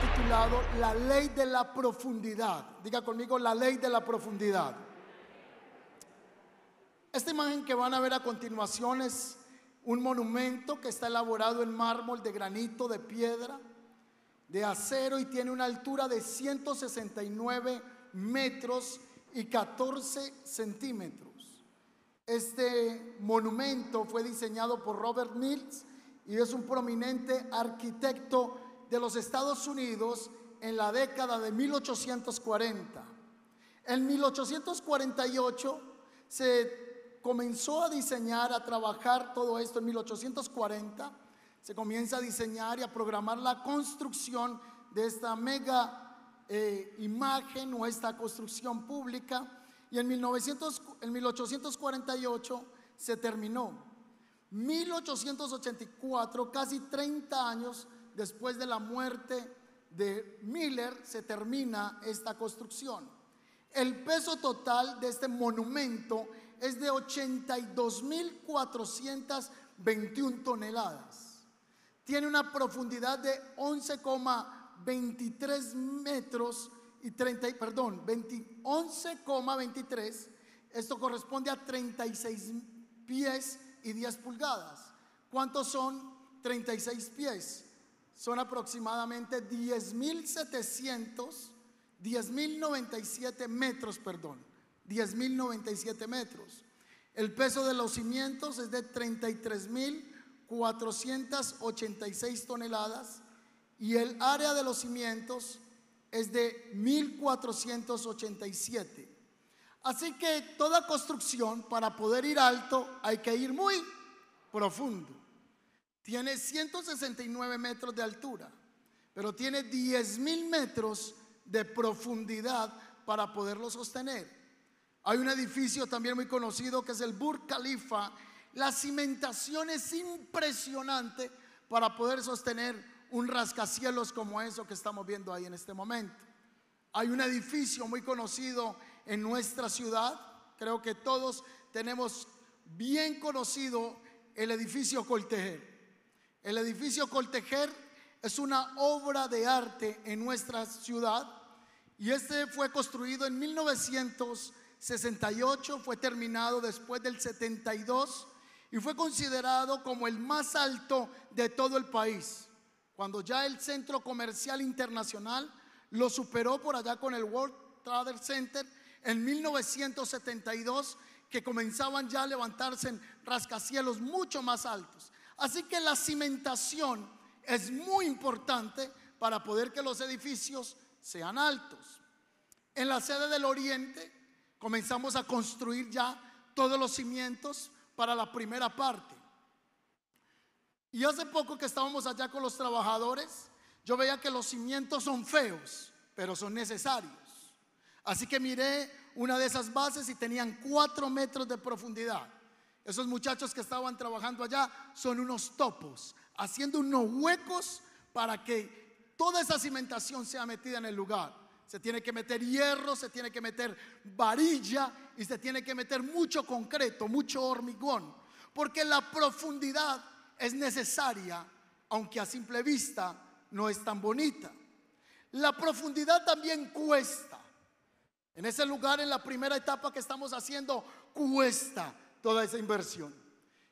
titulado La ley de la profundidad. Diga conmigo la ley de la profundidad. Esta imagen que van a ver a continuación es un monumento que está elaborado en mármol de granito, de piedra, de acero y tiene una altura de 169 metros y 14 centímetros. Este monumento fue diseñado por Robert Mills y es un prominente arquitecto de los Estados Unidos en la década de 1840. En 1848 se comenzó a diseñar, a trabajar todo esto en 1840. Se comienza a diseñar y a programar la construcción de esta mega eh, imagen o esta construcción pública. Y en, 1900 en 1848 se terminó. 1884, casi 30 años después de la muerte de Miller, se termina esta construcción. El peso total de este monumento es de 82.421 toneladas. Tiene una profundidad de 11,23 metros y 30, perdón, 11,23. Esto corresponde a 36 pies y 10 pulgadas. ¿Cuántos son 36 pies? Son aproximadamente 10.700, 10.097 metros, perdón, 10.097 metros. El peso de los cimientos es de 33.486 toneladas y el área de los cimientos es de 1.487. Así que toda construcción para poder ir alto hay que ir muy profundo. Tiene 169 metros de altura, pero tiene 10 mil metros de profundidad para poderlo sostener. Hay un edificio también muy conocido que es el Burj Khalifa. La cimentación es impresionante para poder sostener un rascacielos como eso que estamos viendo ahí en este momento. Hay un edificio muy conocido en nuestra ciudad, creo que todos tenemos bien conocido el edificio Coltejer. El edificio Coltejer es una obra de arte en nuestra ciudad y este fue construido en 1968, fue terminado después del 72 y fue considerado como el más alto de todo el país. Cuando ya el Centro Comercial Internacional lo superó por allá con el World Trade Center en 1972, que comenzaban ya a levantarse en rascacielos mucho más altos. Así que la cimentación es muy importante para poder que los edificios sean altos. En la sede del Oriente comenzamos a construir ya todos los cimientos para la primera parte. Y hace poco que estábamos allá con los trabajadores, yo veía que los cimientos son feos, pero son necesarios. Así que miré una de esas bases y tenían cuatro metros de profundidad. Esos muchachos que estaban trabajando allá son unos topos, haciendo unos huecos para que toda esa cimentación sea metida en el lugar. Se tiene que meter hierro, se tiene que meter varilla y se tiene que meter mucho concreto, mucho hormigón, porque la profundidad es necesaria, aunque a simple vista no es tan bonita. La profundidad también cuesta. En ese lugar, en la primera etapa que estamos haciendo, cuesta toda esa inversión.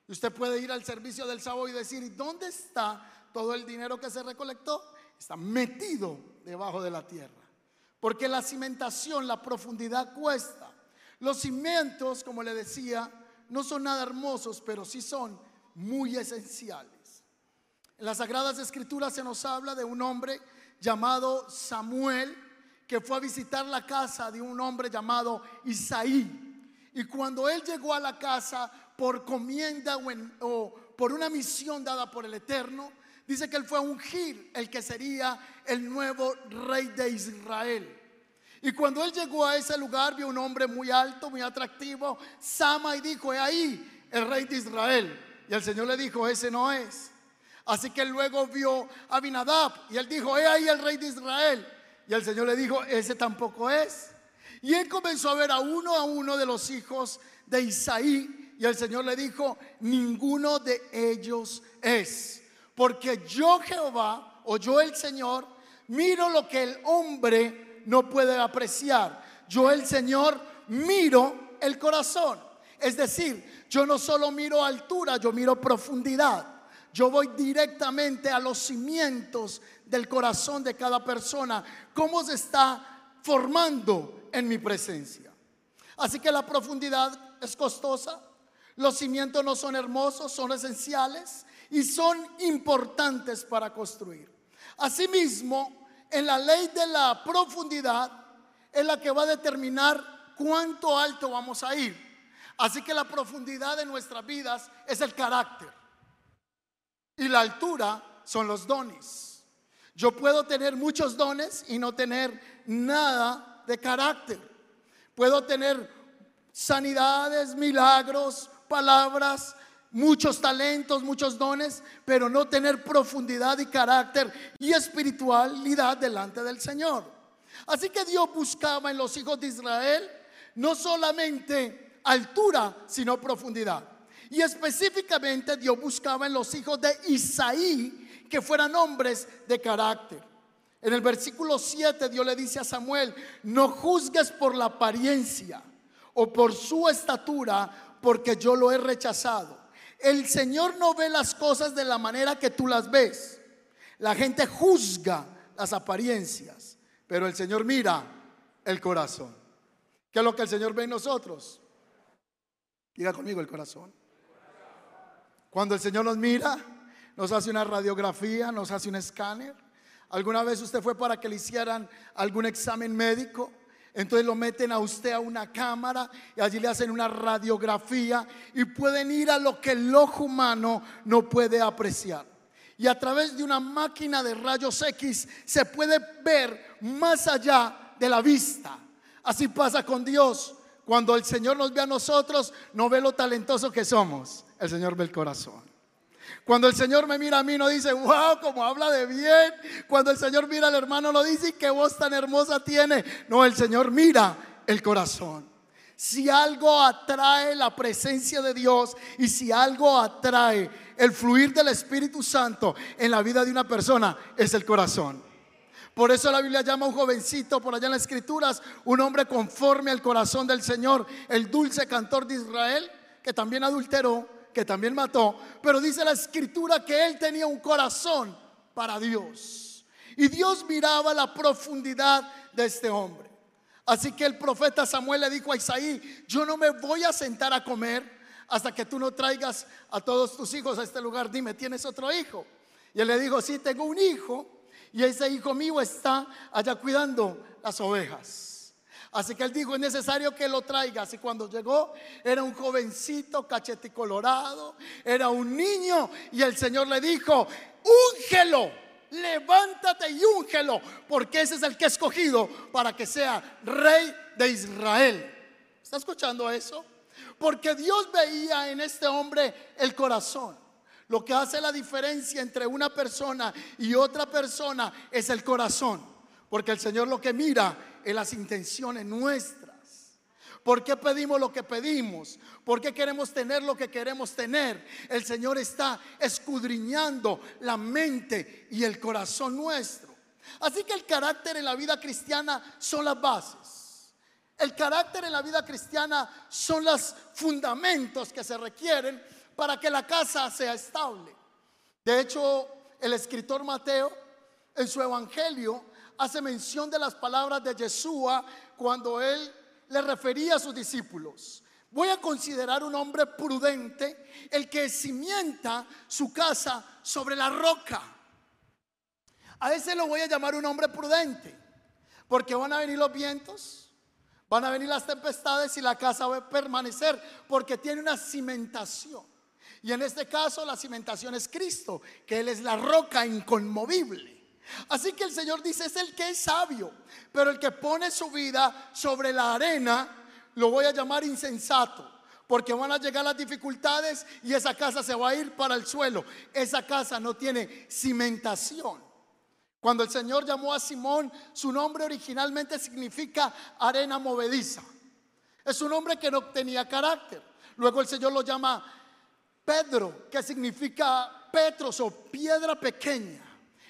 Y usted puede ir al servicio del sábado y decir, ¿y dónde está todo el dinero que se recolectó? Está metido debajo de la tierra. Porque la cimentación, la profundidad cuesta. Los cimientos, como le decía, no son nada hermosos, pero sí son muy esenciales. En las Sagradas Escrituras se nos habla de un hombre llamado Samuel que fue a visitar la casa de un hombre llamado Isaí. Y cuando él llegó a la casa por comienda o, por una misión dada por el Eterno, dice que él fue a ungir el que sería el nuevo rey de Israel. Y cuando él llegó a ese lugar, vio un hombre muy alto, muy atractivo, Sama, y dijo, he ahí el rey de Israel. Y el Señor le dijo, ese no es. Así que luego vio a Abinadab y él dijo, he ahí el rey de Israel. Y el Señor le dijo, ese tampoco es. Y él comenzó a ver a uno a uno de los hijos de Isaí. Y el Señor le dijo, ninguno de ellos es. Porque yo Jehová, o yo el Señor, miro lo que el hombre no puede apreciar. Yo el Señor miro el corazón. Es decir, yo no solo miro altura, yo miro profundidad. Yo voy directamente a los cimientos del corazón de cada persona. ¿Cómo se está formando en mi presencia? Así que la profundidad es costosa. Los cimientos no son hermosos, son esenciales y son importantes para construir. Asimismo, en la ley de la profundidad es la que va a determinar cuánto alto vamos a ir. Así que la profundidad de nuestras vidas es el carácter. Y la altura son los dones. Yo puedo tener muchos dones y no tener nada de carácter. Puedo tener sanidades, milagros, palabras, muchos talentos, muchos dones, pero no tener profundidad y carácter y espiritualidad delante del Señor. Así que Dios buscaba en los hijos de Israel no solamente altura, sino profundidad. Y específicamente Dios buscaba en los hijos de Isaí que fueran hombres de carácter. En el versículo 7 Dios le dice a Samuel, no juzgues por la apariencia o por su estatura, porque yo lo he rechazado. El Señor no ve las cosas de la manera que tú las ves. La gente juzga las apariencias, pero el Señor mira el corazón. ¿Qué es lo que el Señor ve en nosotros? Diga conmigo el corazón. Cuando el Señor nos mira, nos hace una radiografía, nos hace un escáner. ¿Alguna vez usted fue para que le hicieran algún examen médico? Entonces lo meten a usted a una cámara y allí le hacen una radiografía y pueden ir a lo que el ojo humano no puede apreciar. Y a través de una máquina de rayos X se puede ver más allá de la vista. Así pasa con Dios. Cuando el Señor nos ve a nosotros, no ve lo talentoso que somos. El Señor ve el corazón. Cuando el Señor me mira a mí, no dice, wow, como habla de bien. Cuando el Señor mira al hermano, no dice, qué voz tan hermosa tiene. No, el Señor mira el corazón. Si algo atrae la presencia de Dios y si algo atrae el fluir del Espíritu Santo en la vida de una persona, es el corazón. Por eso la Biblia llama a un jovencito por allá en las escrituras, un hombre conforme al corazón del Señor, el dulce cantor de Israel, que también adulteró, que también mató, pero dice la escritura que él tenía un corazón para Dios. Y Dios miraba la profundidad de este hombre. Así que el profeta Samuel le dijo a Isaí, yo no me voy a sentar a comer hasta que tú no traigas a todos tus hijos a este lugar. Dime, ¿tienes otro hijo? Y él le dijo, sí, tengo un hijo y ese hijo mío está allá cuidando las ovejas. Así que él dijo, es necesario que lo traigas. Y cuando llegó, era un jovencito colorado era un niño. Y el Señor le dijo, úngelo, levántate y úngelo, porque ese es el que he escogido para que sea rey de Israel. ¿Está escuchando eso? Porque Dios veía en este hombre el corazón. Lo que hace la diferencia entre una persona y otra persona es el corazón. Porque el Señor lo que mira en las intenciones nuestras. ¿Por qué pedimos lo que pedimos? ¿Por qué queremos tener lo que queremos tener? El Señor está escudriñando la mente y el corazón nuestro. Así que el carácter en la vida cristiana son las bases. El carácter en la vida cristiana son los fundamentos que se requieren para que la casa sea estable. De hecho, el escritor Mateo en su evangelio hace mención de las palabras de Yeshua cuando él le refería a sus discípulos. Voy a considerar un hombre prudente el que cimienta su casa sobre la roca. A ese lo voy a llamar un hombre prudente, porque van a venir los vientos, van a venir las tempestades y la casa va a permanecer porque tiene una cimentación. Y en este caso la cimentación es Cristo, que Él es la roca inconmovible. Así que el Señor dice, es el que es sabio, pero el que pone su vida sobre la arena, lo voy a llamar insensato. Porque van a llegar las dificultades y esa casa se va a ir para el suelo. Esa casa no tiene cimentación. Cuando el Señor llamó a Simón, su nombre originalmente significa arena movediza. Es un hombre que no tenía carácter. Luego el Señor lo llama Pedro, que significa Petros o piedra pequeña.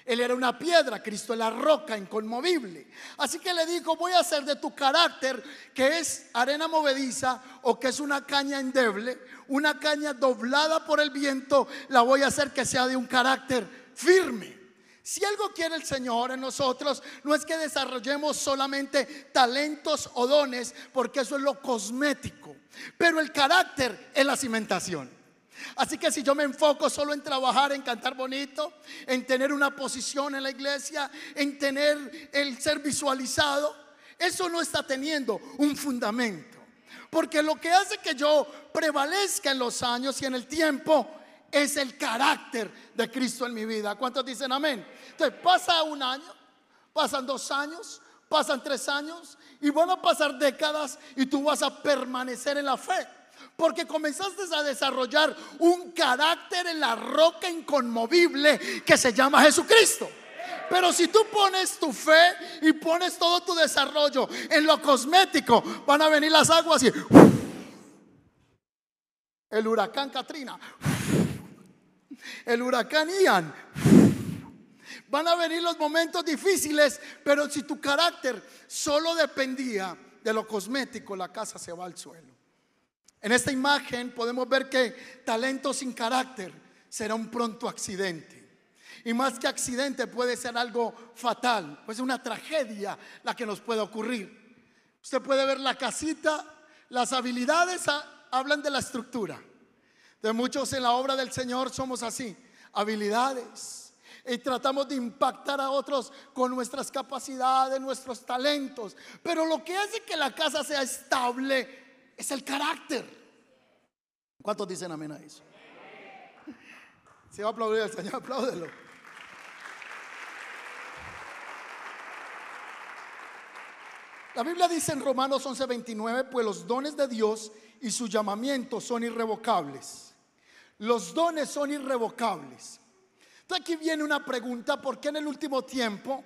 Él era una piedra, Cristo es la roca inconmovible. Así que le dijo, voy a hacer de tu carácter, que es arena movediza o que es una caña endeble, una caña doblada por el viento, la voy a hacer que sea de un carácter firme. Si algo quiere el Señor en nosotros, no es que desarrollemos solamente talentos o dones, porque eso es lo cosmético, pero el carácter es la cimentación. Así que si yo me enfoco solo en trabajar, en cantar bonito, en tener una posición en la iglesia, en tener el ser visualizado, eso no está teniendo un fundamento. Porque lo que hace que yo prevalezca en los años y en el tiempo es el carácter de Cristo en mi vida. ¿Cuántos dicen amén? Entonces pasa un año, pasan dos años, pasan tres años y van a pasar décadas y tú vas a permanecer en la fe. Porque comenzaste a desarrollar un carácter en la roca inconmovible que se llama Jesucristo. Pero si tú pones tu fe y pones todo tu desarrollo en lo cosmético, van a venir las aguas y el huracán Katrina, el huracán Ian. Van a venir los momentos difíciles, pero si tu carácter solo dependía de lo cosmético, la casa se va al suelo. En esta imagen podemos ver que talento sin carácter será un pronto accidente. Y más que accidente puede ser algo fatal, pues es una tragedia la que nos puede ocurrir. Usted puede ver la casita, las habilidades hablan de la estructura. De muchos en la obra del Señor somos así, habilidades. Y tratamos de impactar a otros con nuestras capacidades, nuestros talentos. Pero lo que hace que la casa sea estable es el carácter. ¿Cuántos dicen amén a eso? Si va a aplaudir al Señor, apláudelo. La Biblia dice en Romanos 11:29, pues los dones de Dios y su llamamiento son irrevocables. Los dones son irrevocables. Entonces aquí viene una pregunta, ¿por qué en el último tiempo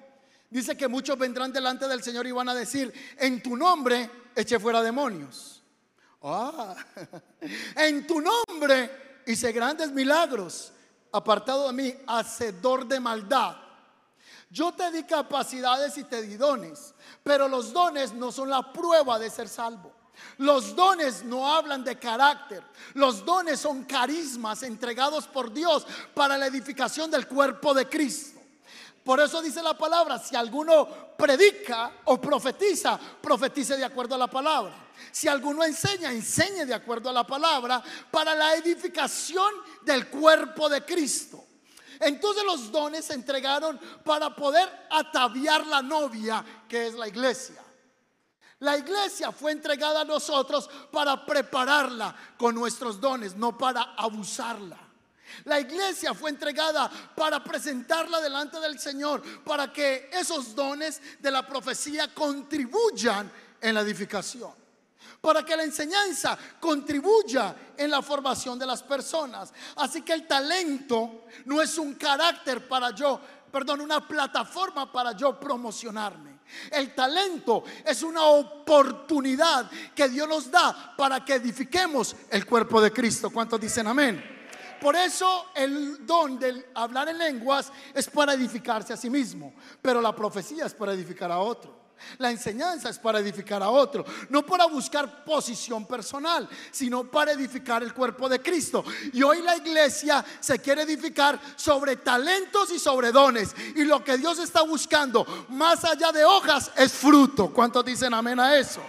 dice que muchos vendrán delante del Señor y van a decir, en tu nombre eche fuera demonios? Ah, en tu nombre hice grandes milagros. Apartado de mí, hacedor de maldad. Yo te di capacidades y te di dones, pero los dones no son la prueba de ser salvo. Los dones no hablan de carácter. Los dones son carismas entregados por Dios para la edificación del cuerpo de Cristo. Por eso dice la palabra, si alguno predica o profetiza, profetice de acuerdo a la palabra. Si alguno enseña, enseñe de acuerdo a la palabra para la edificación del cuerpo de Cristo. Entonces los dones se entregaron para poder ataviar la novia que es la iglesia. La iglesia fue entregada a nosotros para prepararla con nuestros dones, no para abusarla. La iglesia fue entregada para presentarla delante del Señor, para que esos dones de la profecía contribuyan en la edificación para que la enseñanza contribuya en la formación de las personas. Así que el talento no es un carácter para yo, perdón, una plataforma para yo promocionarme. El talento es una oportunidad que Dios nos da para que edifiquemos el cuerpo de Cristo. ¿Cuántos dicen amén? Por eso el don de hablar en lenguas es para edificarse a sí mismo, pero la profecía es para edificar a otro. La enseñanza es para edificar a otro, no para buscar posición personal, sino para edificar el cuerpo de Cristo. Y hoy la iglesia se quiere edificar sobre talentos y sobre dones. Y lo que Dios está buscando, más allá de hojas, es fruto. ¿Cuántos dicen amén a eso?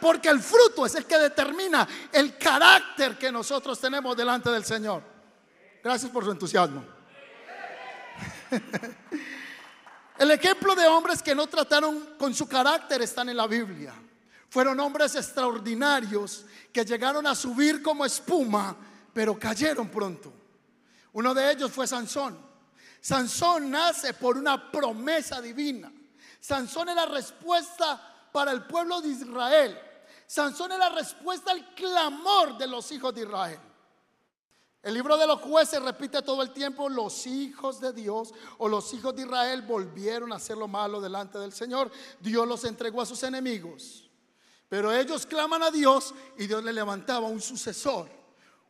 Porque el fruto es el que determina el carácter que nosotros tenemos delante del Señor. Gracias por su entusiasmo. El ejemplo de hombres que no trataron con su carácter están en la Biblia. Fueron hombres extraordinarios que llegaron a subir como espuma, pero cayeron pronto. Uno de ellos fue Sansón. Sansón nace por una promesa divina. Sansón es la respuesta para el pueblo de Israel. Sansón es la respuesta al clamor de los hijos de Israel. El libro de los jueces repite todo el tiempo, los hijos de Dios o los hijos de Israel volvieron a hacer lo malo delante del Señor. Dios los entregó a sus enemigos. Pero ellos claman a Dios y Dios le levantaba un sucesor,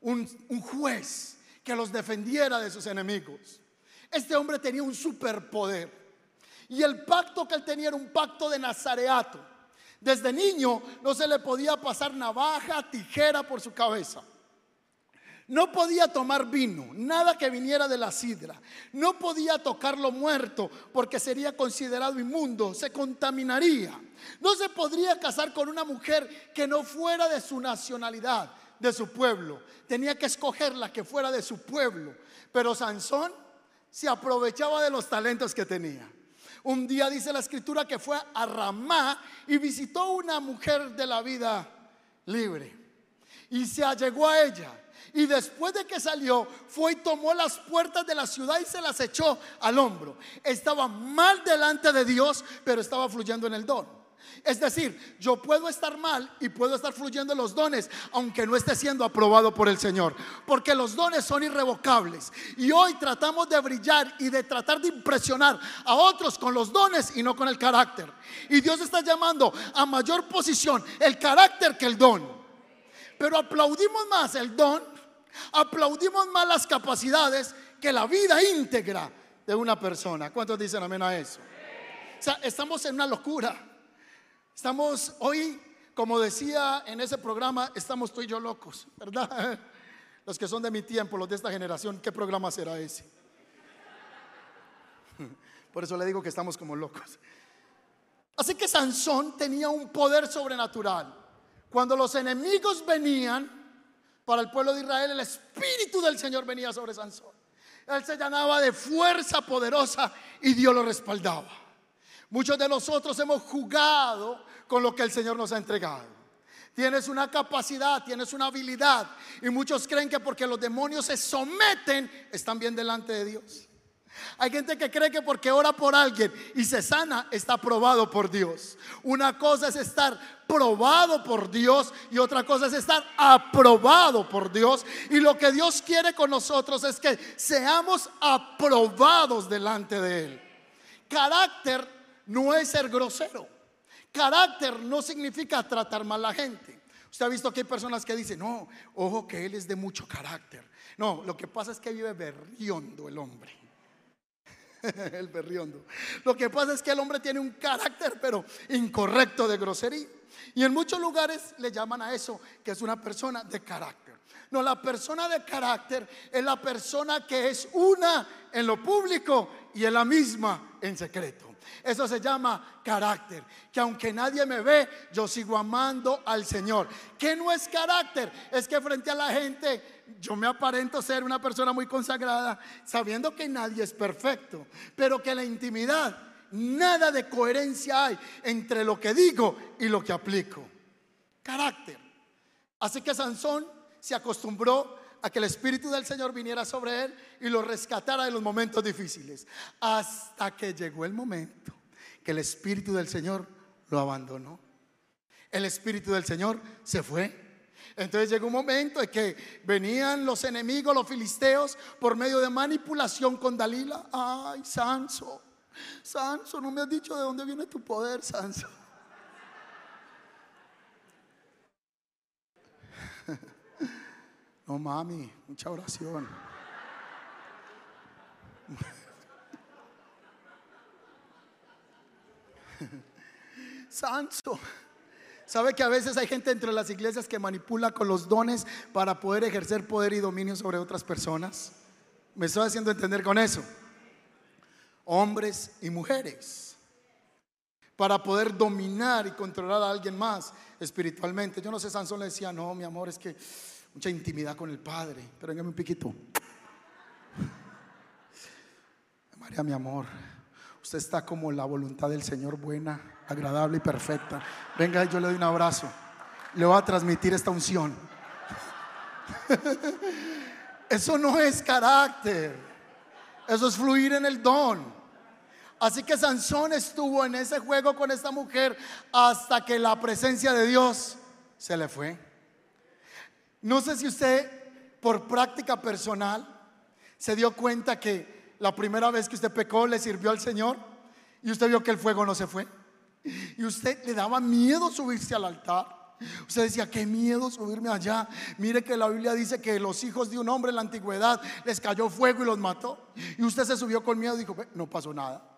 un, un juez que los defendiera de sus enemigos. Este hombre tenía un superpoder. Y el pacto que él tenía era un pacto de nazareato. Desde niño no se le podía pasar navaja, tijera por su cabeza. No podía tomar vino, nada que viniera de la sidra. No podía tocar lo muerto porque sería considerado inmundo, se contaminaría. No se podría casar con una mujer que no fuera de su nacionalidad, de su pueblo. Tenía que escoger la que fuera de su pueblo. Pero Sansón se aprovechaba de los talentos que tenía. Un día dice la escritura que fue a Ramá y visitó una mujer de la vida libre. Y se allegó a ella y después de que salió, fue y tomó las puertas de la ciudad y se las echó al hombro. Estaba mal delante de Dios, pero estaba fluyendo en el don. Es decir, yo puedo estar mal y puedo estar fluyendo en los dones, aunque no esté siendo aprobado por el Señor. Porque los dones son irrevocables. Y hoy tratamos de brillar y de tratar de impresionar a otros con los dones y no con el carácter. Y Dios está llamando a mayor posición el carácter que el don. Pero aplaudimos más el don Aplaudimos más las capacidades que la vida íntegra de una persona. ¿Cuántos dicen amén a eso? O sea, estamos en una locura. Estamos hoy, como decía en ese programa, estamos tú y yo locos, ¿verdad? Los que son de mi tiempo, los de esta generación, ¿qué programa será ese? Por eso le digo que estamos como locos. Así que Sansón tenía un poder sobrenatural. Cuando los enemigos venían, para el pueblo de Israel, el Espíritu del Señor venía sobre Sansón. Él se llenaba de fuerza poderosa y Dios lo respaldaba. Muchos de nosotros hemos jugado con lo que el Señor nos ha entregado. Tienes una capacidad, tienes una habilidad y muchos creen que porque los demonios se someten, están bien delante de Dios. Hay gente que cree que porque ora por alguien y se sana, está probado por Dios. Una cosa es estar probado por Dios y otra cosa es estar aprobado por Dios. Y lo que Dios quiere con nosotros es que seamos aprobados delante de Él. Carácter no es ser grosero. Carácter no significa tratar mal a la gente. Usted ha visto que hay personas que dicen, no, ojo que Él es de mucho carácter. No, lo que pasa es que vive berriondo el hombre. el berriondo. Lo que pasa es que el hombre tiene un carácter, pero incorrecto de grosería. Y en muchos lugares le llaman a eso que es una persona de carácter. No, la persona de carácter es la persona que es una en lo público y es la misma en secreto. Eso se llama carácter. Que aunque nadie me ve, yo sigo amando al Señor. ¿Qué no es carácter? Es que frente a la gente yo me aparento ser una persona muy consagrada, sabiendo que nadie es perfecto, pero que la intimidad, nada de coherencia hay entre lo que digo y lo que aplico. Carácter. Así que Sansón se acostumbró a que el Espíritu del Señor viniera sobre él y lo rescatara de los momentos difíciles. Hasta que llegó el momento que el Espíritu del Señor lo abandonó. El Espíritu del Señor se fue. Entonces llegó un momento en que venían los enemigos, los filisteos, por medio de manipulación con Dalila. Ay, Sanso, Sanso, no me has dicho de dónde viene tu poder, Sanso. No, mami, mucha oración. Sanso. ¿Sabe que a veces hay gente entre las iglesias que manipula con los dones para poder ejercer poder y dominio sobre otras personas? ¿Me estoy haciendo entender con eso? Hombres y mujeres. Para poder dominar y controlar a alguien más espiritualmente. Yo no sé, Sansón le decía, no, mi amor, es que mucha intimidad con el Padre. Pero venga un piquito. María, mi amor, usted está como la voluntad del Señor buena, agradable y perfecta. Venga, yo le doy un abrazo. Le voy a transmitir esta unción. Eso no es carácter. Eso es fluir en el don. Así que Sansón estuvo en ese juego con esta mujer hasta que la presencia de Dios se le fue. No sé si usted, por práctica personal, se dio cuenta que la primera vez que usted pecó le sirvió al Señor y usted vio que el fuego no se fue. Y usted le daba miedo subirse al altar. Usted decía, qué miedo subirme allá. Mire que la Biblia dice que los hijos de un hombre en la antigüedad les cayó fuego y los mató. Y usted se subió con miedo y dijo, no pasó nada.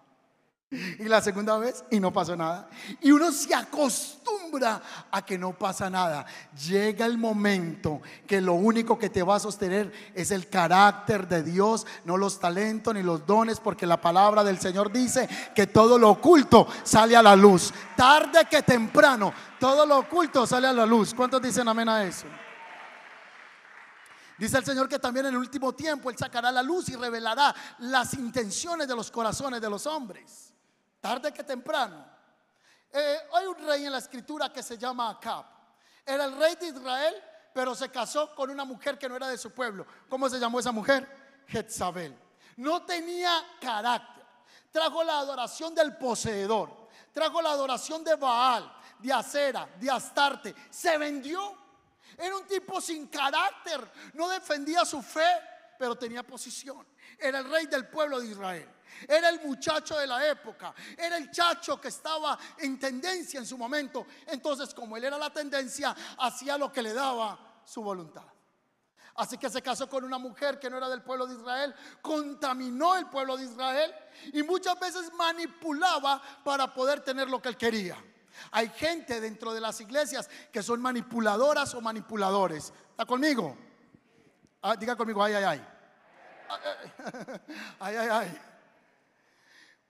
Y la segunda vez y no pasó nada. Y uno se acostumbra a que no pasa nada. Llega el momento que lo único que te va a sostener es el carácter de Dios, no los talentos ni los dones, porque la palabra del Señor dice que todo lo oculto sale a la luz. Tarde que temprano, todo lo oculto sale a la luz. ¿Cuántos dicen amén a eso? Dice el Señor que también en el último tiempo Él sacará la luz y revelará las intenciones de los corazones de los hombres tarde que temprano. Eh, hay un rey en la escritura que se llama Acab. Era el rey de Israel, pero se casó con una mujer que no era de su pueblo. ¿Cómo se llamó esa mujer? Jezabel. No tenía carácter. Trajo la adoración del poseedor. Trajo la adoración de Baal, de Acera, de Astarte. Se vendió. Era un tipo sin carácter. No defendía su fe, pero tenía posición. Era el rey del pueblo de Israel. Era el muchacho de la época. Era el chacho que estaba en tendencia en su momento. Entonces, como él era la tendencia, hacía lo que le daba su voluntad. Así que se casó con una mujer que no era del pueblo de Israel, contaminó el pueblo de Israel y muchas veces manipulaba para poder tener lo que él quería. Hay gente dentro de las iglesias que son manipuladoras o manipuladores. ¿Está conmigo? Ah, diga conmigo, ay, ay, ay. Ay, ay, ay.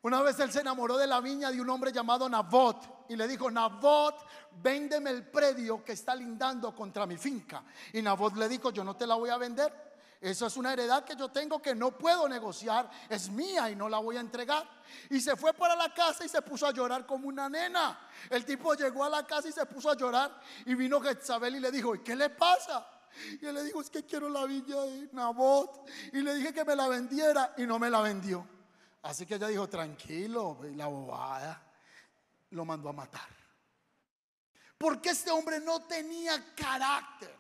Una vez él se enamoró de la viña de un hombre llamado Nabot y le dijo, Nabot, véndeme el predio que está lindando contra mi finca. Y Nabot le dijo, yo no te la voy a vender. Eso es una heredad que yo tengo que no puedo negociar, es mía y no la voy a entregar. Y se fue para la casa y se puso a llorar como una nena. El tipo llegó a la casa y se puso a llorar y vino Jezabel y le dijo, ¿y qué le pasa? Y él le dijo, es que quiero la viña de Nabot. Y le dije que me la vendiera y no me la vendió. Así que ella dijo, tranquilo, la bobada. Lo mandó a matar. Porque este hombre no tenía carácter.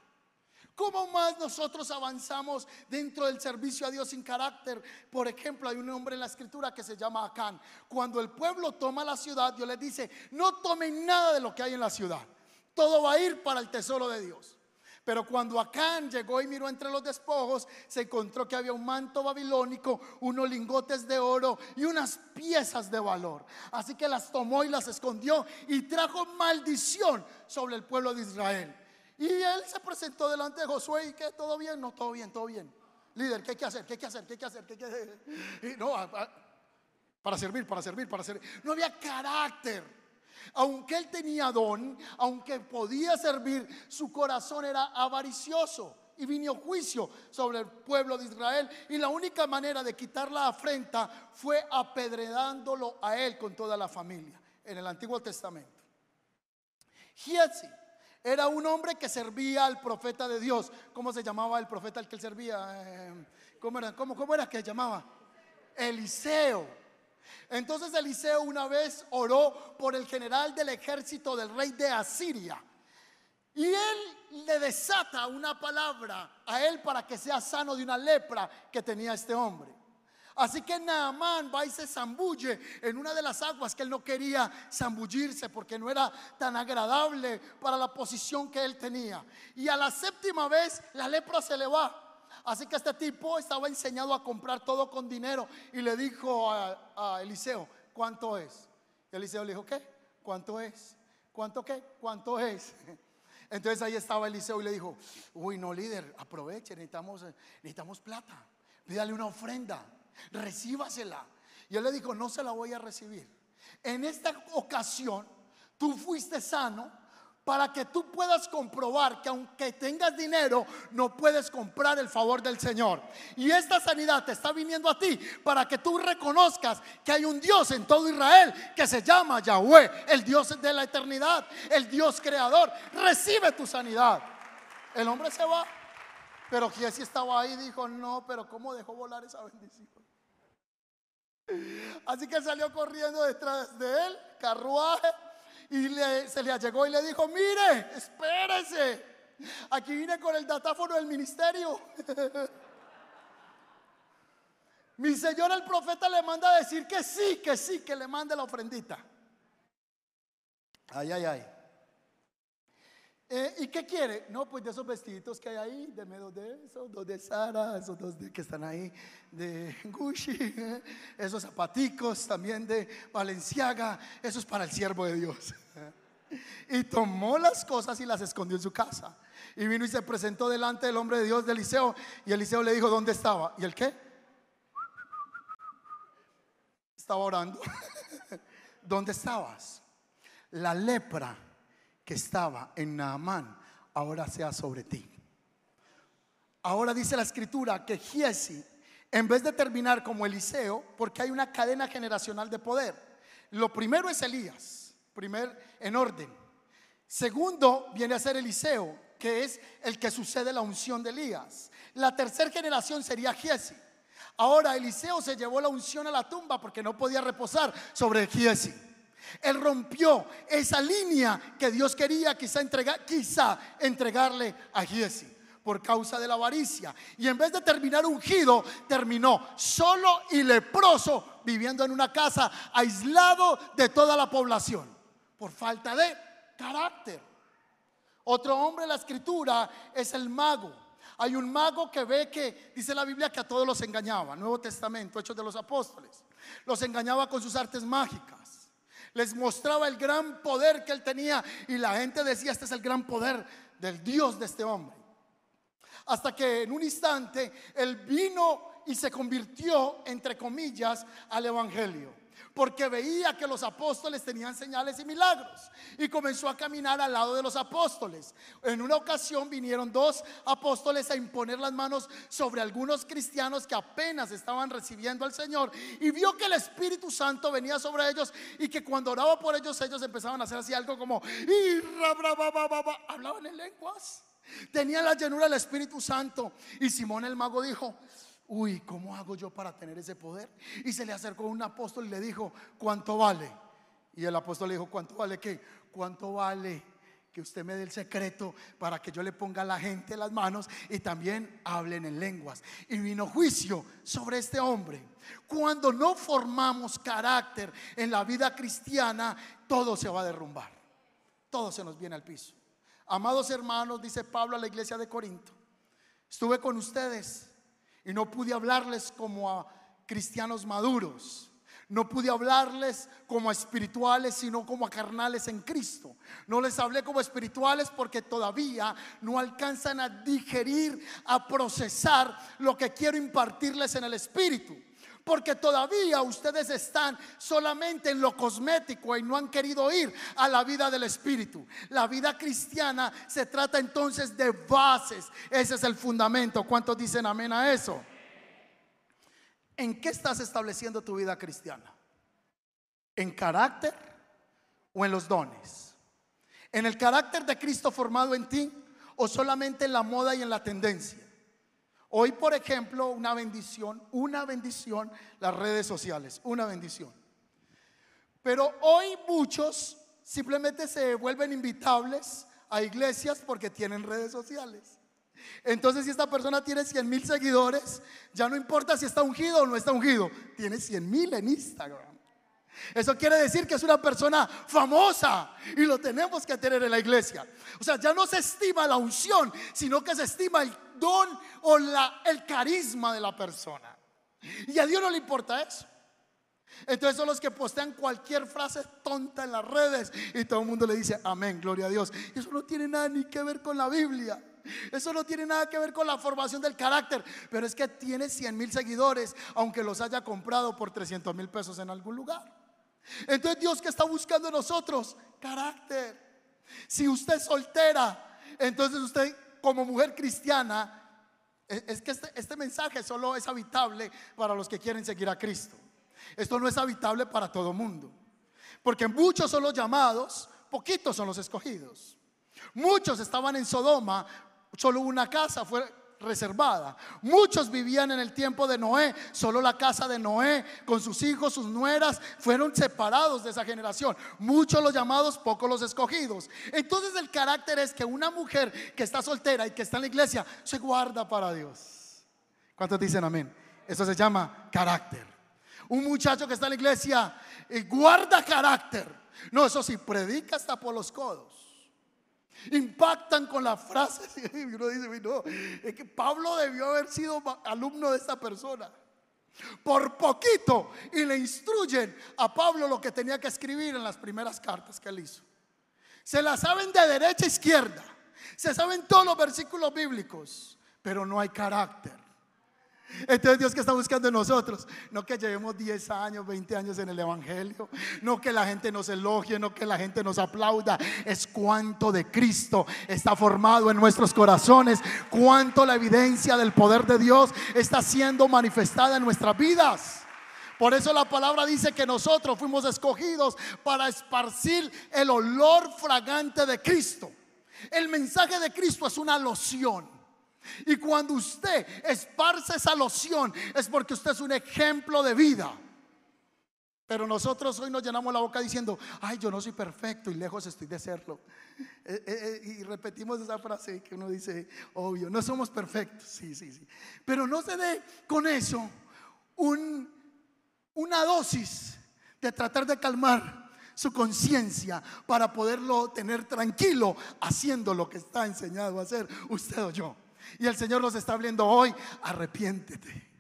¿Cómo más nosotros avanzamos dentro del servicio a Dios sin carácter? Por ejemplo, hay un hombre en la escritura que se llama Acán. Cuando el pueblo toma la ciudad, Dios les dice, no tomen nada de lo que hay en la ciudad. Todo va a ir para el tesoro de Dios. Pero cuando Acán llegó y miró entre los despojos, se encontró que había un manto babilónico, unos lingotes de oro y unas piezas de valor. Así que las tomó y las escondió y trajo maldición sobre el pueblo de Israel. Y él se presentó delante de Josué y que todo bien, no, todo bien, todo bien. Líder, ¿qué hay que hacer? ¿Qué hay que hacer? ¿Qué hay que hacer? ¿Qué hay que hacer? Y no, para servir, para servir, para servir. No había carácter. Aunque él tenía don, aunque podía servir, su corazón era avaricioso y vino juicio sobre el pueblo de Israel. Y la única manera de quitar la afrenta fue apedredándolo a él con toda la familia en el Antiguo Testamento. Giesi era un hombre que servía al profeta de Dios. ¿Cómo se llamaba el profeta al que él servía? Eh, ¿Cómo era, cómo, era que llamaba? Eliseo. Entonces Eliseo una vez oró por el general del ejército del rey de Asiria. Y él le desata una palabra a él para que sea sano de una lepra que tenía este hombre. Así que Naamán va y se zambulle en una de las aguas que él no quería zambullirse porque no era tan agradable para la posición que él tenía. Y a la séptima vez la lepra se le va. Así que este tipo estaba enseñado a comprar todo con dinero y le dijo a, Eliseo, ¿cuánto es? Eliseo le dijo, ¿qué? ¿Cuánto es? ¿Cuánto qué? ¿Cuánto es? Entonces ahí estaba Eliseo y le dijo, uy, no líder, aproveche, necesitamos, necesitamos plata, pídale una ofrenda, recíbasela. Y él le dijo, no se la voy a recibir. En esta ocasión, tú fuiste sano, para que tú puedas comprobar que aunque tengas dinero, no puedes comprar el favor del Señor. Y esta sanidad te está viniendo a ti para que tú reconozcas que hay un Dios en todo Israel que se llama Yahweh, el Dios de la eternidad, el Dios creador. Recibe tu sanidad. El hombre se va, pero Giesi estaba ahí dijo, no, pero ¿cómo dejó volar esa bendición? Así que salió corriendo detrás de él, carruaje, y se le llegó y le dijo, mire, espérese, aquí vine con el datáfono del ministerio. Mi señor el profeta le manda a decir que sí, que sí, que le mande la ofrendita. Ay, ay, ay. Eh, ¿Y qué quiere? No, pues de esos vestiditos que hay ahí, deme dos de esos, dos de Sara, esos dos de, que están ahí de Gucci, esos zapaticos también de Valenciaga, eso es para el siervo de Dios. Y tomó las cosas y las escondió en su casa. Y vino y se presentó delante del hombre de Dios de Eliseo. Y Eliseo le dijo, ¿dónde estaba? ¿Y el qué? Estaba orando. ¿Dónde estabas? La lepra que estaba en Naamán ahora sea sobre ti. Ahora dice la escritura que Giesi, en vez de terminar como Eliseo, porque hay una cadena generacional de poder, lo primero es Elías, primer en orden. Segundo viene a ser Eliseo, que es el que sucede la unción de Elías. La tercera generación sería Giesi. Ahora Eliseo se llevó la unción a la tumba porque no podía reposar sobre Giesi. Él rompió esa línea que Dios quería quizá, quizá entregarle a Giesi por causa de la avaricia. Y en vez de terminar ungido, terminó solo y leproso, viviendo en una casa aislado de toda la población, por falta de carácter. Otro hombre en la escritura es el mago. Hay un mago que ve que, dice la Biblia, que a todos los engañaba. Nuevo Testamento, Hechos de los Apóstoles. Los engañaba con sus artes mágicas les mostraba el gran poder que él tenía y la gente decía, este es el gran poder del Dios de este hombre. Hasta que en un instante él vino y se convirtió, entre comillas, al Evangelio porque veía que los apóstoles tenían señales y milagros y comenzó a caminar al lado de los apóstoles. En una ocasión vinieron dos apóstoles a imponer las manos sobre algunos cristianos que apenas estaban recibiendo al Señor y vio que el Espíritu Santo venía sobre ellos y que cuando oraba por ellos ellos empezaban a hacer así algo como y hablaban en lenguas. Tenían la llenura del Espíritu Santo y Simón el mago dijo, uy, ¿cómo hago yo para tener ese poder? Y se le acercó un apóstol y le dijo, ¿cuánto vale? Y el apóstol le dijo, ¿cuánto vale qué? ¿Cuánto vale que usted me dé el secreto para que yo le ponga a la gente las manos y también hablen en lenguas? Y vino juicio sobre este hombre. Cuando no formamos carácter en la vida cristiana, todo se va a derrumbar. Todo se nos viene al piso. Amados hermanos, dice Pablo a la iglesia de Corinto, estuve con ustedes y no pude hablarles como a cristianos maduros. No pude hablarles como a espirituales, sino como a carnales en Cristo. No les hablé como espirituales porque todavía no alcanzan a digerir, a procesar lo que quiero impartirles en el espíritu. Porque todavía ustedes están solamente en lo cosmético y no han querido ir a la vida del Espíritu. La vida cristiana se trata entonces de bases. Ese es el fundamento. ¿Cuántos dicen amén a eso? ¿En qué estás estableciendo tu vida cristiana? ¿En carácter o en los dones? ¿En el carácter de Cristo formado en ti o solamente en la moda y en la tendencia? Hoy, por ejemplo, una bendición, una bendición, las redes sociales, una bendición. Pero hoy muchos simplemente se vuelven invitables a iglesias porque tienen redes sociales. Entonces, si esta persona tiene 100 mil seguidores, ya no importa si está ungido o no está ungido, tiene 100 mil en Instagram. Eso quiere decir que es una persona famosa y lo tenemos que tener en la iglesia. O sea, ya no se estima la unción, sino que se estima el don o el carisma de la persona. Y a Dios no le importa eso. Entonces son los que postean cualquier frase tonta en las redes y todo el mundo le dice amén, gloria a Dios. Eso no tiene nada ni que ver con la Biblia. Eso no tiene nada que ver con la formación del carácter, pero es que tiene 100 mil seguidores, aunque los haya comprado por 300 mil pesos en algún lugar. Entonces Dios que está buscando en nosotros, carácter. Si usted es soltera, entonces usted como mujer cristiana, e, es que este, este, mensaje solo es habitable para los que quieren seguir a Cristo. Esto no es habitable para todo mundo. Porque muchos son los llamados, poquitos son los escogidos. Muchos estaban en Sodoma, solo una casa fue reservada. Muchos vivían en el tiempo de Noé, solo la casa de Noé, con sus hijos, sus nueras, fueron separados de esa generación. Muchos los llamados, pocos los escogidos. Entonces el carácter es que una mujer que está soltera y que está en la iglesia se guarda para Dios. ¿Cuántos dicen amén? Eso se llama carácter. Un muchacho que está en la iglesia y guarda carácter. No, eso sí, predica hasta por los codos. Impactan con las frases. Y uno dice, no, es que Pablo debió haber sido alumno de esta persona. Por poquito. Y le instruyen a Pablo lo que tenía que escribir en las primeras cartas que él hizo. Se la saben de derecha a izquierda. Se saben todos los versículos bíblicos. Pero no hay carácter. Entonces Dios que está buscando en nosotros, no que llevemos 10 años, 20 años en el Evangelio, no que la gente nos elogie, no que la gente nos aplauda, es cuánto de Cristo está formado en nuestros corazones, cuánto la evidencia del poder de Dios está siendo manifestada en nuestras vidas. Por eso la palabra dice que nosotros fuimos escogidos para esparcir el olor fragante de Cristo. El mensaje de Cristo es una loción. Y cuando usted esparce esa loción es porque usted es un ejemplo de vida. Pero nosotros hoy nos llenamos la boca diciendo, ay, yo no soy perfecto y lejos estoy de serlo. Eh, eh, eh, y repetimos esa frase que uno dice, obvio, no somos perfectos, sí, sí, sí. Pero no se dé con eso una dosis de tratar de calmar su conciencia para poderlo tener tranquilo haciendo lo que está enseñado a hacer usted o yo. Y el Señor nos está hablando hoy, arrepiéntete.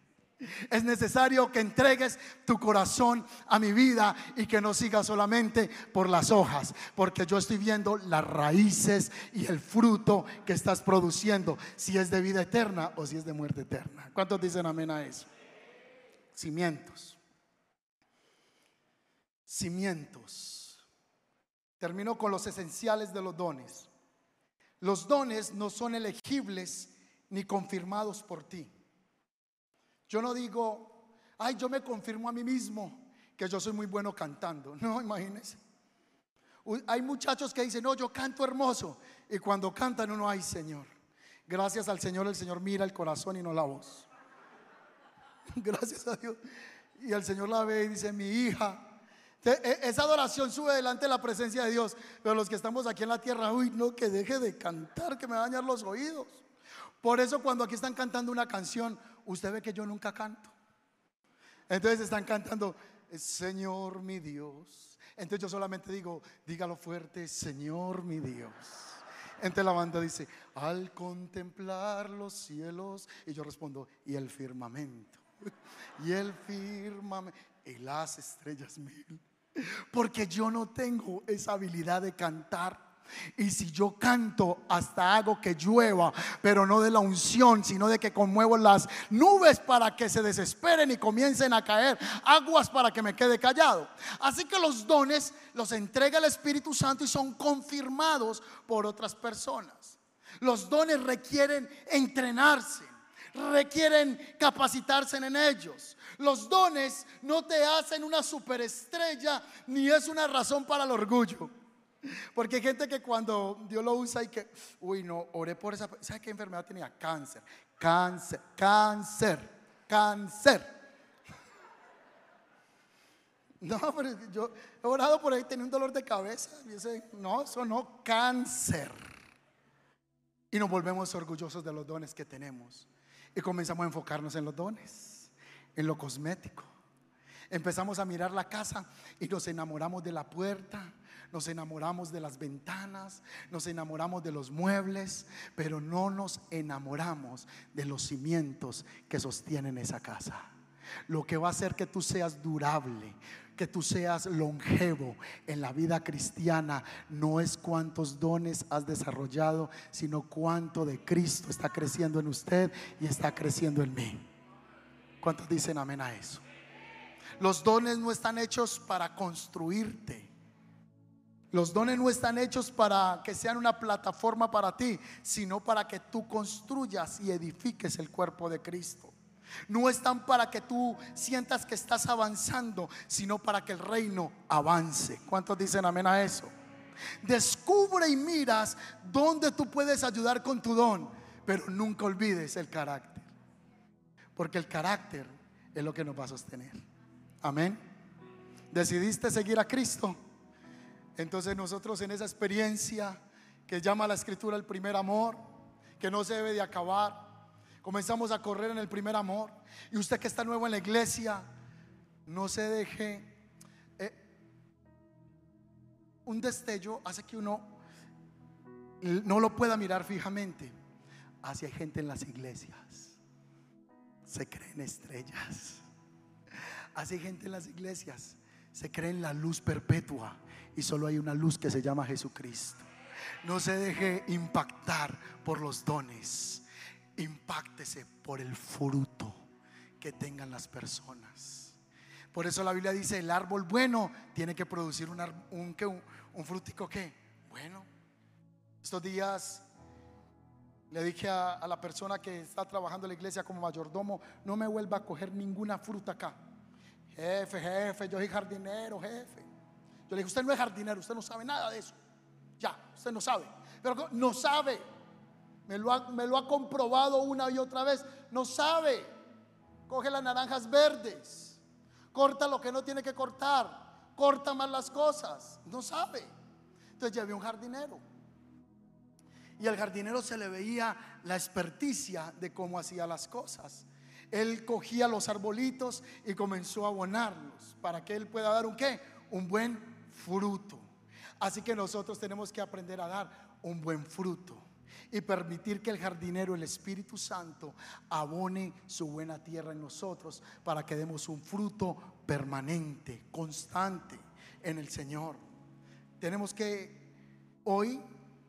Es necesario que entregues tu corazón a mi vida y que no sigas solamente por las hojas, porque yo estoy viendo las raíces y el fruto que estás produciendo, si es de vida eterna o si es de muerte eterna. ¿Cuántos dicen amén a eso? Cimientos. Cimientos. Termino con los esenciales de los dones. Los dones no son elegibles ni confirmados por ti. Yo no digo, ay, yo me confirmo a mí mismo que yo soy muy bueno cantando. No, imagínense. Hay muchachos que dicen, no, yo canto hermoso. Y cuando cantan uno, ay Señor. Gracias al Señor, el Señor mira el corazón y no la voz. Gracias a Dios. Y el Señor la ve y dice, mi hija. E, esa adoración sube delante de la presencia de Dios. Pero los que estamos aquí en la tierra, uy, no, que deje de cantar, que me va a dañar los oídos. Por eso cuando aquí están cantando una canción, usted ve que yo nunca canto. Entonces están cantando, Señor mi Dios. Entonces yo solamente digo, dígalo fuerte, Señor mi Dios. Entonces la banda dice, al contemplar los cielos, y yo respondo, y el firmamento, y el firmamento, y las estrellas mil. Porque yo no tengo esa habilidad de cantar. Y si yo canto, hasta hago que llueva, pero no de la unción, sino de que conmuevo las nubes para que se desesperen y comiencen a caer aguas para que me quede callado. Así que los dones los entrega el Espíritu Santo y son confirmados por otras personas. Los dones requieren entrenarse, requieren capacitarse en ellos. Los dones no te hacen una superestrella ni es una razón para el orgullo. Porque hay gente que cuando Dios lo usa y que, uy, no, oré por esa, ¿sabe qué enfermedad tenía? Cáncer, cáncer, cáncer, cáncer. No, pero yo he orado por ahí, tenía un dolor de cabeza. Y dice, no, eso no, cáncer. Y nos volvemos orgullosos de los dones que tenemos. Y comenzamos a enfocarnos en los dones, en lo cosmético. Empezamos a mirar la casa y nos enamoramos de la puerta, nos enamoramos de las ventanas, nos enamoramos de los muebles, pero no nos enamoramos de los cimientos que sostienen esa casa. Lo que va a hacer que tú seas durable, que tú seas longevo en la vida cristiana no es cuántos dones has desarrollado, sino cuánto de Cristo está creciendo en usted y está creciendo en mí. ¿Cuántos dicen amén a eso? Los dones no están hechos para construirte. Los dones no están hechos para que sean una plataforma para ti, sino para que tú construyas y edifiques el cuerpo de Cristo. No están para que tú sientas que estás avanzando, sino para que el reino avance. ¿Cuántos dicen amén a eso? Descubre y miras dónde tú puedes ayudar con tu don. Pero nunca olvides el carácter. Porque el carácter es lo que nos va a sostener. Amén. Decidiste seguir a Cristo. Entonces nosotros en esa experiencia que llama la escritura el primer amor, que no se debe de acabar, comenzamos a correr en el primer amor. Y usted que está nuevo en la iglesia, no se deje... Eh, un destello hace que uno no lo pueda mirar fijamente. Hacia gente en las iglesias. Se creen estrellas. Hace gente en las iglesias. Se cree en la luz perpetua. Y solo hay una luz que se llama Jesucristo. No se deje impactar por los dones. Impáctese por el fruto que tengan las personas. Por eso la Biblia dice, el árbol bueno tiene que producir un, un frutico que bueno. Estos días le dije a, la persona que está trabajando en la iglesia como mayordomo, no me vuelva a coger ninguna fruta acá. Jefe, jefe, yo soy jardinero, jefe. Yo le dije, usted no es jardinero, usted no sabe nada de eso. Ya, usted no sabe. Pero no sabe. Me lo, ha, comprobado una y otra vez. No sabe. Coge las naranjas verdes. Corta lo que no tiene que cortar. Corta más las cosas. No sabe. Entonces llevé un jardinero y al jardinero se le veía la experticia de cómo hacía las cosas. Él cogía los arbolitos y comenzó a abonarlos para que él pueda dar un qué? Un buen fruto. Así que nosotros tenemos que aprender a dar un buen fruto y permitir que el jardinero, el Espíritu Santo, abone su buena tierra en nosotros para que demos un fruto permanente, constante en el Señor. Tenemos que hoy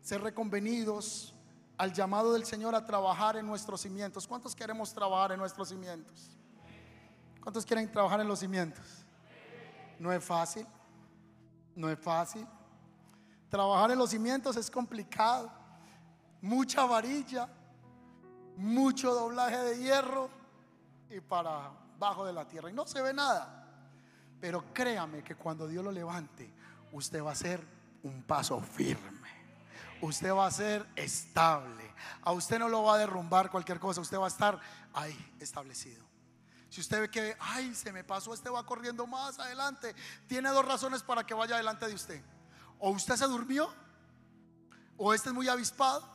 ser reconvenidos al llamado del Señor a trabajar en nuestros cimientos. ¿Cuántos queremos trabajar en nuestros cimientos? ¿Cuántos quieren trabajar en los cimientos? No es fácil, no es fácil. Trabajar en los cimientos es complicado. Mucha varilla, mucho doblaje de hierro y para abajo de la tierra. Y no se ve nada. Pero créame que cuando Dios lo levante, usted va a ser un paso firme usted va a ser estable. A usted no lo va a derrumbar cualquier cosa, usted va a estar ahí establecido. Si usted ve que, ay, se me pasó, este va corriendo más adelante, tiene dos razones para que vaya adelante de usted. O usted se durmió, o este es muy avispado,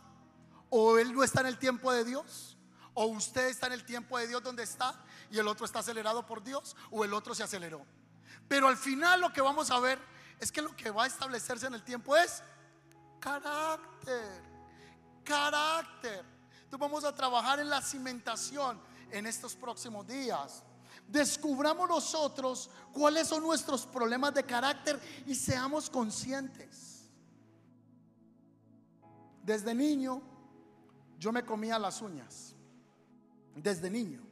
o él no está en el tiempo de Dios, o usted está en el tiempo de Dios donde está y el otro está acelerado por Dios, o el otro se aceleró. Pero al final lo que vamos a ver es que lo que va a establecerse en el tiempo es carácter, carácter. Entonces vamos a trabajar en la cimentación en estos próximos días. Descubramos nosotros cuáles son nuestros problemas de carácter y seamos conscientes. Desde niño yo me comía las uñas. Desde niño.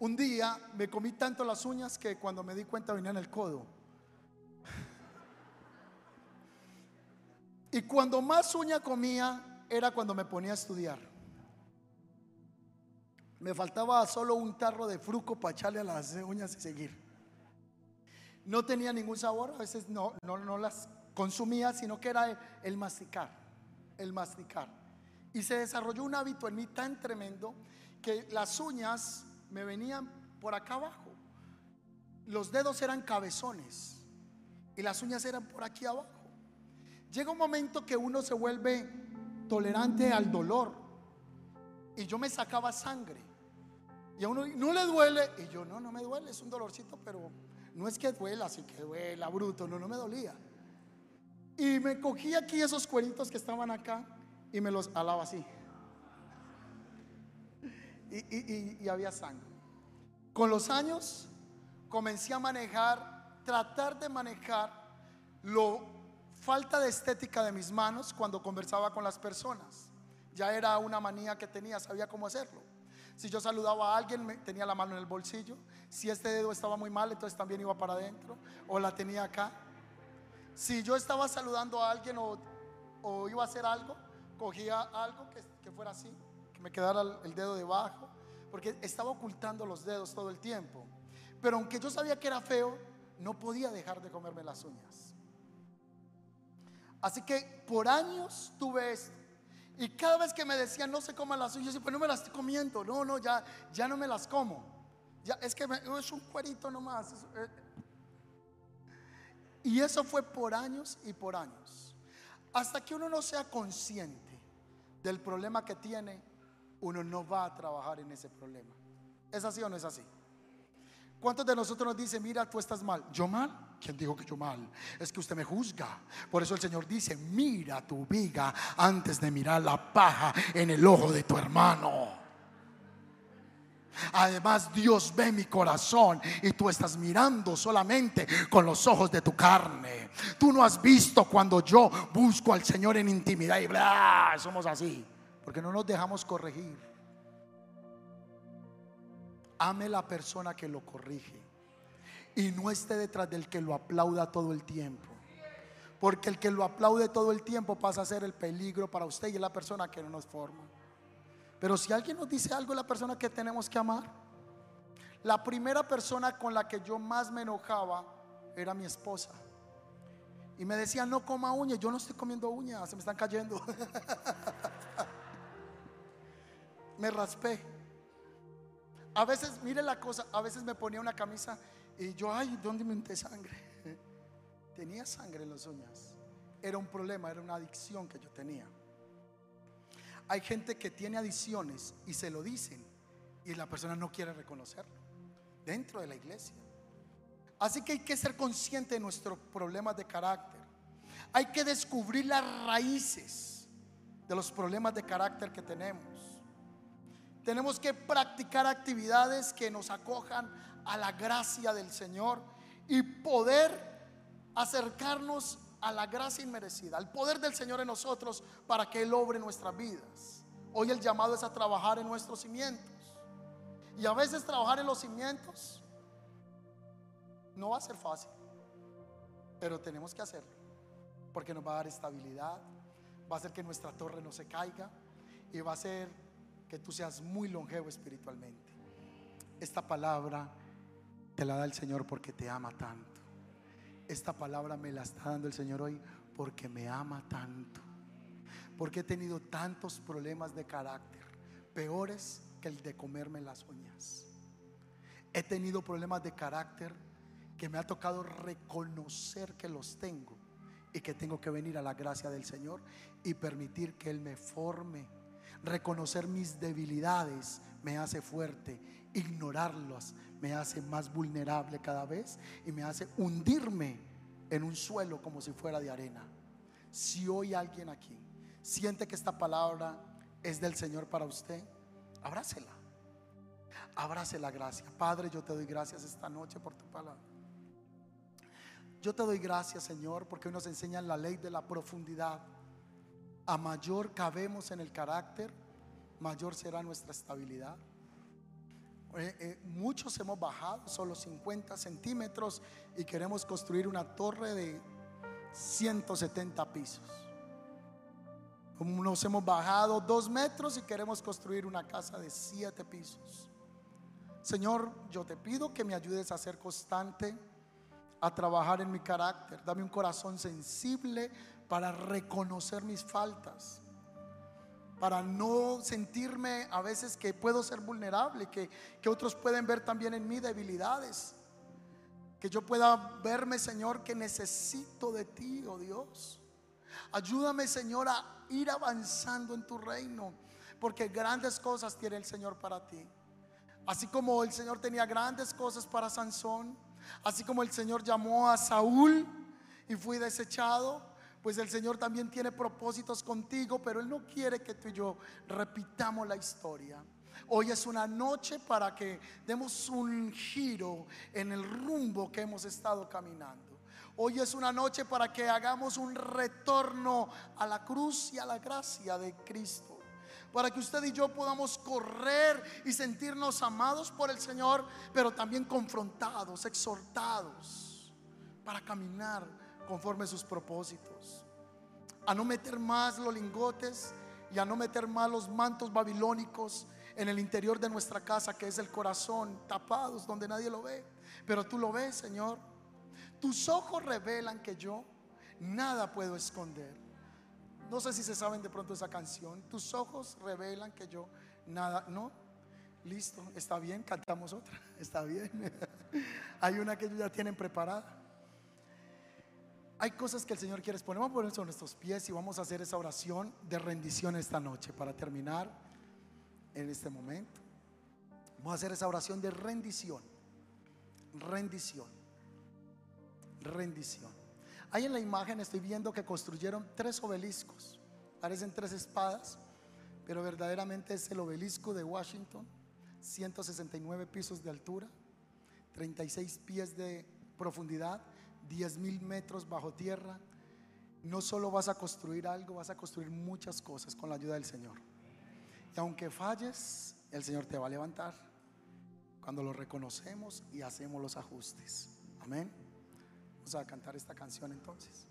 Un día me comí tanto las uñas que cuando me di cuenta venía en el codo. Y cuando más uña comía era cuando me ponía a estudiar. Me faltaba solo un tarro de fruco para echarle a las uñas y seguir. No tenía ningún sabor, a veces no, no, no las consumía, sino que era el masticar, el masticar. Y se desarrolló un hábito en mí tan tremendo que las uñas me venían por acá abajo. Los dedos eran cabezones y las uñas eran por aquí abajo. Llega un momento que uno se vuelve tolerante al dolor. Y yo me sacaba sangre. Y a uno no le duele. Y yo, no, no me duele, es un dolorcito, pero no es que duela, así que duela, bruto. No, no me dolía. Y me cogí aquí esos cueritos que estaban acá y me los alaba así. Y, y había sangre. Con los años comencé a manejar, tratar de manejar lo falta de estética de mis manos cuando conversaba con las personas. Ya era una manía que tenía, sabía cómo hacerlo. Si yo saludaba a alguien, tenía la mano en el bolsillo. Si este dedo estaba muy mal, entonces también iba para adentro o la tenía acá. Si yo estaba saludando a alguien o, iba a hacer algo, cogía algo que, fuera así, que me quedara el dedo debajo, porque estaba ocultando los dedos todo el tiempo. Pero aunque yo sabía que era feo, no podía dejar de comerme las uñas. Así que por años tuve esto. Y cada vez que me decían, no se coman las uñas, yo decía, pues no me las estoy comiendo. No, no, ya, ya no me las como. Ya, es que es un cuerito nomás. Eh. Y eso fue por años y por años. Hasta que uno no sea consciente del problema que tiene, uno no va a trabajar en ese problema. ¿Es así o no es así? ¿Cuántos de nosotros nos dicen, mira, tú estás mal? ¿Yo mal? ¿Quién dijo que yo mal? Es que usted me juzga. Por eso el Señor dice, mira tu viga antes de mirar la paja en el ojo de tu hermano. Además, Dios ve mi corazón y tú estás mirando solamente con los ojos de tu carne. Tú no has visto cuando yo busco al Señor en intimidad y bla, somos así, porque no nos dejamos corregir. Ame la persona que lo corrige. Y no esté detrás del que lo aplauda todo el tiempo. Porque el que lo aplaude todo el tiempo pasa a ser el peligro para usted y es la persona que no nos forma. Pero si alguien nos dice algo, la persona que tenemos que amar. La primera persona con la que yo más me enojaba era mi esposa. Y me decía, no coma uñas. Yo no estoy comiendo uñas, se me están cayendo. me raspé. A veces, mire la cosa, a veces me ponía una camisa y yo, ay, ¿dónde me unté sangre? Tenía sangre en las uñas. Era un problema, era una adicción que yo tenía. Hay gente que tiene adicciones y se lo dicen y la persona no quiere reconocerlo dentro de la iglesia. Así que hay que ser consciente de nuestros problemas de carácter. Hay que descubrir las raíces de los problemas de carácter que tenemos. Tenemos que practicar actividades que nos acojan a la gracia del Señor y poder acercarnos a la gracia inmerecida, al poder del Señor en nosotros para que Él obre nuestras vidas. Hoy el llamado es a trabajar en nuestros cimientos. Y a veces trabajar en los cimientos no va a ser fácil, pero tenemos que hacerlo, porque nos va a dar estabilidad, va a hacer que nuestra torre no se caiga y va a ser que tú seas muy longevo espiritualmente. Esta palabra te la da el Señor porque te ama tanto. Esta palabra me la está dando el Señor hoy porque me ama tanto. Porque he tenido tantos problemas de carácter, peores que el de comerme las uñas. He tenido problemas de carácter que me ha tocado reconocer que los tengo y que tengo que venir a la gracia del Señor y permitir que Él me forme Reconocer mis debilidades me hace fuerte. Ignorarlas me hace más vulnerable cada vez y me hace hundirme en un suelo como si fuera de arena. Si hoy alguien aquí siente que esta palabra es del Señor para usted, abrácela. Abrace la gracia. Padre, yo te doy gracias esta noche por tu palabra. Yo te doy gracias, Señor, porque hoy nos enseñan la ley de la profundidad a mayor cabemos en el carácter, mayor será nuestra estabilidad. Eh, eh, muchos hemos bajado solo 50 centímetros y queremos construir una torre de 170 pisos. Nos hemos bajado dos metros y queremos construir una casa de siete pisos. Señor, yo te pido que me ayudes a ser constante, a trabajar en mi carácter. Dame un corazón sensible para reconocer mis faltas, para no sentirme a veces que puedo ser vulnerable, que, que otros pueden ver también en mí debilidades, que yo pueda verme, Señor, que necesito de ti, oh Dios. Ayúdame, Señor, a ir avanzando en tu reino, porque grandes cosas tiene el Señor para ti. Así como el Señor tenía grandes cosas para Sansón, así como el Señor llamó a Saúl y fui desechado, pues el Señor también tiene propósitos contigo, pero Él no quiere que tú y yo repitamos la historia. Hoy es una noche para que demos un giro en el rumbo que hemos estado caminando. Hoy es una noche para que hagamos un retorno a la cruz y a la gracia de Cristo. Para que usted y yo podamos correr y sentirnos amados por el Señor, pero también confrontados, exhortados, para caminar conforme sus propósitos. A no meter más los lingotes y a no meter más los mantos babilónicos en el interior de nuestra casa, que es el corazón, tapados donde nadie lo ve. Pero tú lo ves, Señor. Tus ojos revelan que yo nada puedo esconder. No sé si se saben de pronto esa canción. Tus ojos revelan que yo nada, no. Listo, está bien, cantamos otra, está bien. Hay una que ellos ya tienen preparada. Hay cosas que el Señor quiere exponer. Vamos a poner sobre nuestros pies y vamos a hacer esa oración de rendición esta noche para terminar en este momento. Vamos a hacer esa oración de rendición. Rendición. Rendición. Ahí en la imagen estoy viendo que construyeron tres obeliscos. Parecen tres espadas, pero verdaderamente es el obelisco de Washington. 169 pisos de altura, 36 pies de profundidad 10 mil metros bajo tierra, no solo vas a construir algo, vas a construir muchas cosas con la ayuda del Señor. Y aunque falles, el Señor te va a levantar cuando lo reconocemos y hacemos los ajustes. Amén. Vamos a cantar esta canción entonces.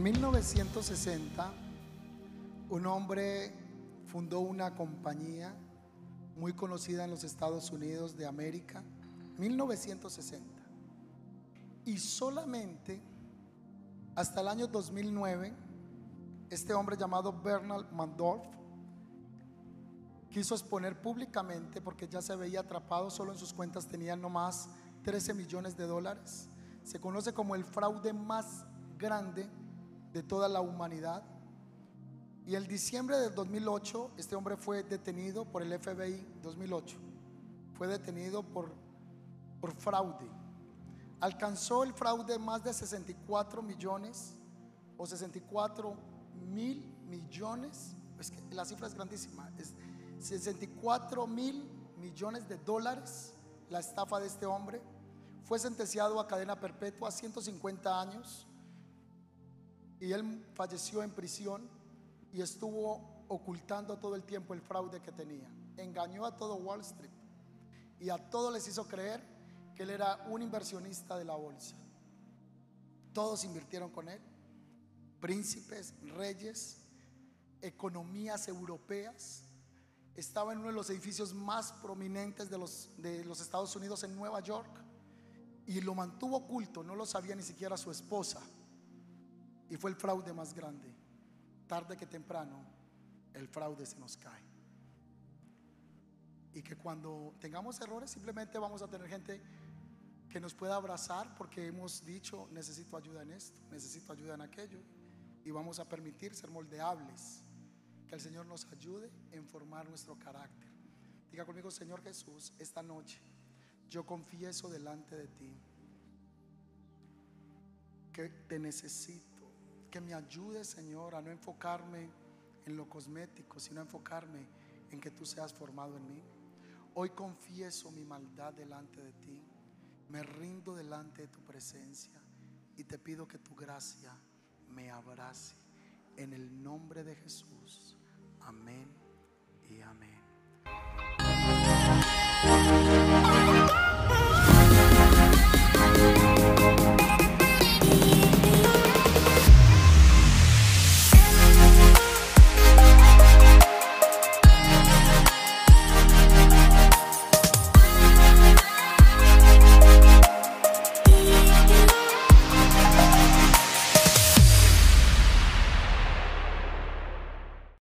En 1960, un hombre fundó una compañía muy conocida en los Estados Unidos de América, 1960. Y solamente hasta el año 2009, este hombre llamado Bernard Mandorf quiso exponer públicamente porque ya se veía atrapado, solo en sus cuentas tenía nomás 13 millones de dólares. Se conoce como el fraude más grande de toda la humanidad. Y el diciembre del 2008, este hombre fue detenido por el FBI 2008. Fue detenido por, por fraude. Alcanzó el fraude más de 64 millones o 64 mil millones. Es que la cifra es grandísima. Es 64 mil millones de dólares la estafa de este hombre. Fue sentenciado a cadena perpetua a 150 años y él falleció en prisión y estuvo ocultando todo el tiempo el fraude que tenía. Engañó a todo Wall Street y a todos les hizo creer que él era un inversionista de la bolsa. Todos invirtieron con él, príncipes, reyes, economías europeas, estaba en uno de los edificios más prominentes de los, de los Estados Unidos en Nueva York y lo mantuvo oculto, no lo sabía ni siquiera su esposa. Y fue el fraude más grande. Tarde que temprano, el fraude se nos cae. Y que cuando tengamos errores, simplemente vamos a tener gente que nos pueda abrazar porque hemos dicho, necesito ayuda en esto, necesito ayuda en aquello. Y vamos a permitir ser moldeables. Que el Señor nos ayude en formar nuestro carácter. Diga conmigo, Señor Jesús, esta noche yo confieso delante de ti que te necesito, que me ayude, Señor, a no enfocarme en lo cosmético, sino enfocarme en que tú seas formado en mí. Hoy confieso mi maldad delante de ti, me rindo delante de tu presencia y te pido que tu gracia me abrace. En el nombre de Jesús. Amén y amén.